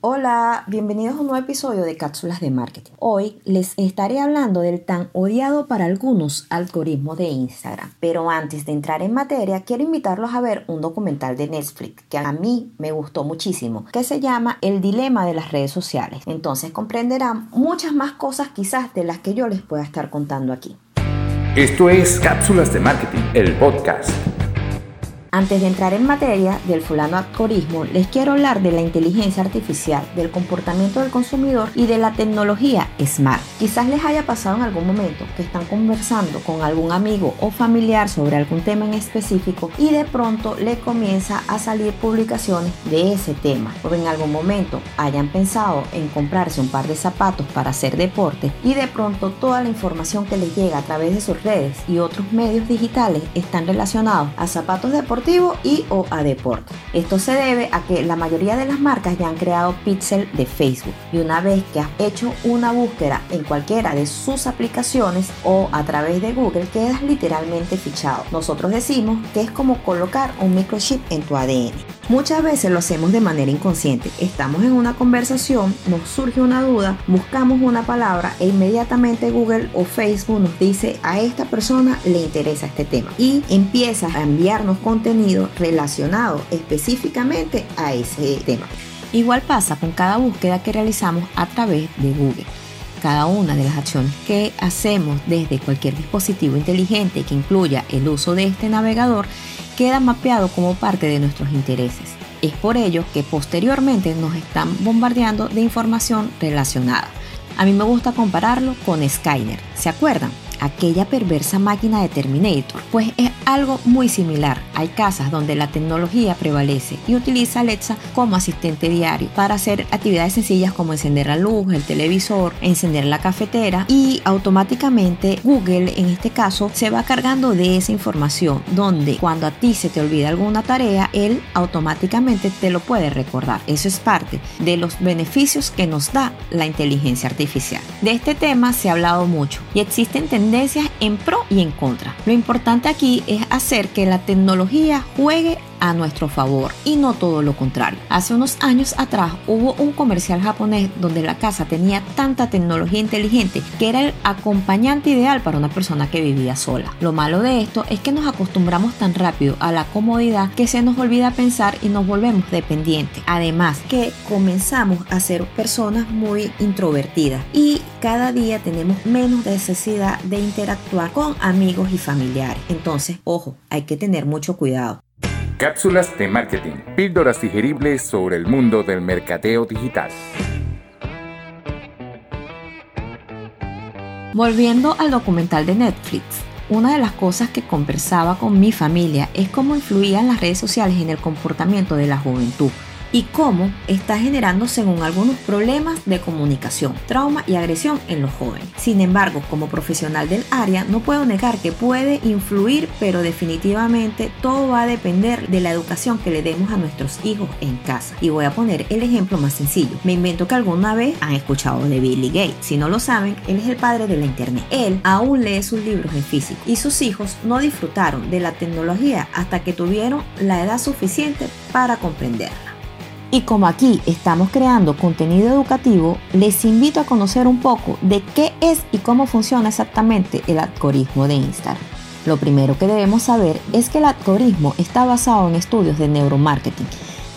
Hola, bienvenidos a un nuevo episodio de Cápsulas de Marketing. Hoy les estaré hablando del tan odiado para algunos algoritmo de Instagram. Pero antes de entrar en materia, quiero invitarlos a ver un documental de Netflix que a mí me gustó muchísimo, que se llama El dilema de las redes sociales. Entonces comprenderán muchas más cosas quizás de las que yo les pueda estar contando aquí. Esto es Cápsulas de Marketing, el podcast. Antes de entrar en materia del fulano algoritmo, les quiero hablar de la inteligencia artificial, del comportamiento del consumidor y de la tecnología smart. Quizás les haya pasado en algún momento que están conversando con algún amigo o familiar sobre algún tema en específico y de pronto le comienza a salir publicaciones de ese tema. O en algún momento hayan pensado en comprarse un par de zapatos para hacer deporte y de pronto toda la información que les llega a través de sus redes y otros medios digitales están relacionados a zapatos deportivos y o a deporte. Esto se debe a que la mayoría de las marcas ya han creado pixel de Facebook y una vez que has hecho una búsqueda en cualquiera de sus aplicaciones o a través de Google quedas literalmente fichado. Nosotros decimos que es como colocar un microchip en tu ADN. Muchas veces lo hacemos de manera inconsciente. Estamos en una conversación, nos surge una duda, buscamos una palabra e inmediatamente Google o Facebook nos dice a esta persona le interesa este tema y empieza a enviarnos contenido relacionado específicamente a ese tema. Igual pasa con cada búsqueda que realizamos a través de Google. Cada una de las acciones que hacemos desde cualquier dispositivo inteligente que incluya el uso de este navegador queda mapeado como parte de nuestros intereses. Es por ello que posteriormente nos están bombardeando de información relacionada. A mí me gusta compararlo con Skyner. ¿Se acuerdan? Aquella perversa máquina de Terminator, pues es algo muy similar. Hay casas donde la tecnología prevalece y utiliza Alexa como asistente diario para hacer actividades sencillas como encender la luz, el televisor, encender la cafetera y automáticamente Google en este caso se va cargando de esa información donde cuando a ti se te olvida alguna tarea, él automáticamente te lo puede recordar. Eso es parte de los beneficios que nos da la inteligencia artificial. De este tema se ha hablado mucho y existen tendencias tendencias en pro y en contra. Lo importante aquí es hacer que la tecnología juegue a nuestro favor y no todo lo contrario. Hace unos años atrás hubo un comercial japonés donde la casa tenía tanta tecnología inteligente que era el acompañante ideal para una persona que vivía sola. Lo malo de esto es que nos acostumbramos tan rápido a la comodidad que se nos olvida pensar y nos volvemos dependientes. Además que comenzamos a ser personas muy introvertidas y cada día tenemos menos necesidad de interactuar con amigos y familiares. Entonces, ojo, hay que tener mucho cuidado. Cápsulas de marketing. Píldoras digeribles sobre el mundo del mercadeo digital. Volviendo al documental de Netflix, una de las cosas que conversaba con mi familia es cómo influían las redes sociales en el comportamiento de la juventud y cómo está generando según algunos problemas de comunicación, trauma y agresión en los jóvenes. Sin embargo, como profesional del área, no puedo negar que puede influir, pero definitivamente todo va a depender de la educación que le demos a nuestros hijos en casa. Y voy a poner el ejemplo más sencillo. Me invento que alguna vez han escuchado de Billy Gates. Si no lo saben, él es el padre de la internet. Él aún lee sus libros en físico y sus hijos no disfrutaron de la tecnología hasta que tuvieron la edad suficiente para comprenderla. Y como aquí estamos creando contenido educativo, les invito a conocer un poco de qué es y cómo funciona exactamente el algoritmo de Instagram. Lo primero que debemos saber es que el algoritmo está basado en estudios de neuromarketing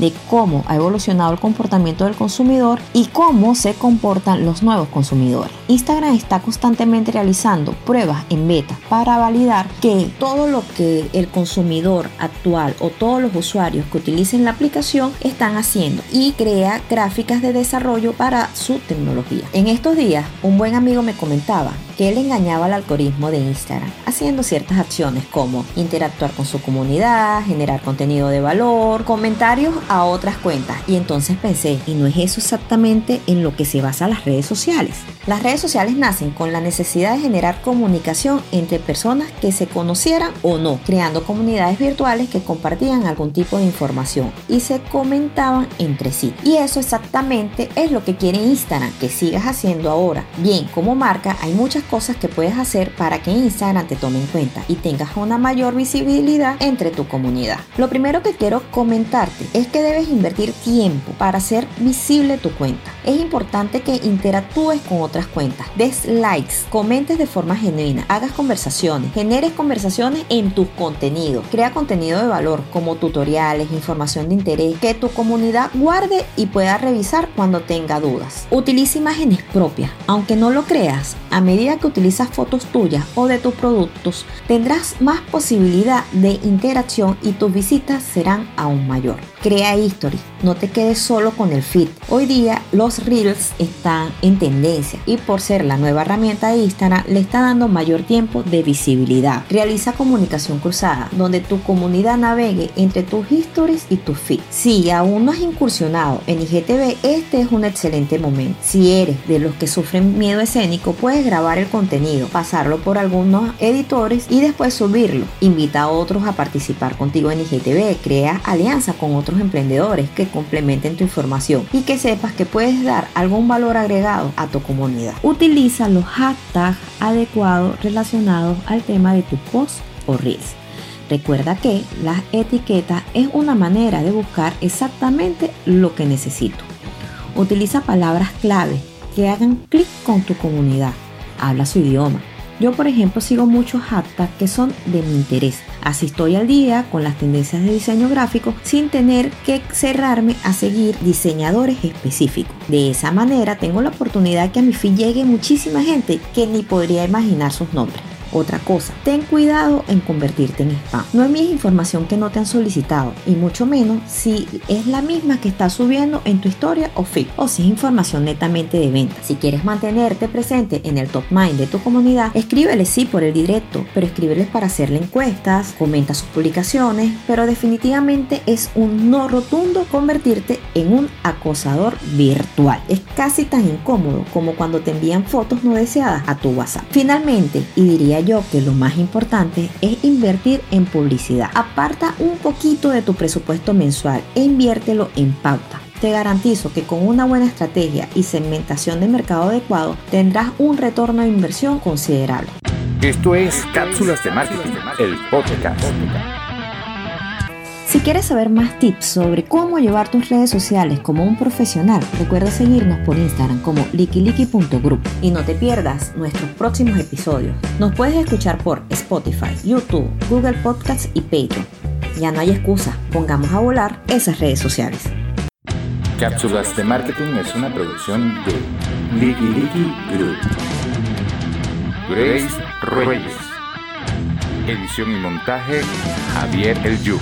de cómo ha evolucionado el comportamiento del consumidor y cómo se comportan los nuevos consumidores. Instagram está constantemente realizando pruebas en beta para validar que todo lo que el consumidor actual o todos los usuarios que utilicen la aplicación están haciendo y crea gráficas de desarrollo para su tecnología. En estos días, un buen amigo me comentaba él engañaba al algoritmo de Instagram haciendo ciertas acciones como interactuar con su comunidad, generar contenido de valor, comentarios a otras cuentas. Y entonces pensé, ¿y no es eso exactamente en lo que se basa las redes sociales? Las redes sociales nacen con la necesidad de generar comunicación entre personas que se conocieran o no, creando comunidades virtuales que compartían algún tipo de información y se comentaban entre sí. Y eso exactamente es lo que quiere Instagram que sigas haciendo ahora. Bien, como marca hay muchas cosas que puedes hacer para que Instagram te tome en cuenta y tengas una mayor visibilidad entre tu comunidad. Lo primero que quiero comentarte es que debes invertir tiempo para hacer visible tu cuenta. Es importante que interactúes con otras cuentas, des likes, comentes de forma genuina, hagas conversaciones, generes conversaciones en tus contenidos, crea contenido de valor como tutoriales, información de interés que tu comunidad guarde y pueda revisar cuando tenga dudas. Utiliza imágenes propias, aunque no lo creas, a medida que utilizas fotos tuyas o de tus productos, tendrás más posibilidad de interacción y tus visitas serán aún mayor. Crea history, no te quedes solo con el feed. Hoy día los reels están en tendencia y por ser la nueva herramienta de Instagram le está dando mayor tiempo de visibilidad. Realiza comunicación cruzada, donde tu comunidad navegue entre tus histories y tus feed. Si aún no has incursionado en IGTV, este es un excelente momento. Si eres de los que sufren miedo escénico, puedes grabar el contenido, pasarlo por algunos editores y después subirlo. Invita a otros a participar contigo en IGTV, crea alianza con otros emprendedores que complementen tu información y que sepas que puedes dar algún valor agregado a tu comunidad. Utiliza los hashtags adecuados relacionados al tema de tu post o reels. Recuerda que la etiqueta es una manera de buscar exactamente lo que necesito. Utiliza palabras clave que hagan clic con tu comunidad. Habla su idioma yo, por ejemplo, sigo muchos hashtags que son de mi interés. Así estoy al día con las tendencias de diseño gráfico sin tener que cerrarme a seguir diseñadores específicos. De esa manera tengo la oportunidad que a mi fin llegue muchísima gente que ni podría imaginar sus nombres. Otra cosa, ten cuidado en convertirte en spam. No envíes información que no te han solicitado y mucho menos si es la misma que estás subiendo en tu historia o feed o si es información netamente de venta. Si quieres mantenerte presente en el top mind de tu comunidad, escríbeles sí por el directo, pero escríbeles para hacerle encuestas, comenta sus publicaciones, pero definitivamente es un no rotundo convertirte en un acosador virtual. Es casi tan incómodo como cuando te envían fotos no deseadas a tu WhatsApp. Finalmente, y diría yo que lo más importante es invertir en publicidad. Aparta un poquito de tu presupuesto mensual e inviértelo en pauta. Te garantizo que con una buena estrategia y segmentación de mercado adecuado tendrás un retorno de inversión considerable. Esto es Cápsulas de Marketing, el podcast. Si quieres saber más tips sobre cómo llevar tus redes sociales como un profesional, recuerda seguirnos por Instagram como likiliki.group y no te pierdas nuestros próximos episodios. Nos puedes escuchar por Spotify, YouTube, Google Podcasts y Patreon. Ya no hay excusa, pongamos a volar esas redes sociales. Cápsulas de Marketing es una producción de Likiliki Group. Grace Reyes. Edición y montaje Javier El Yuc.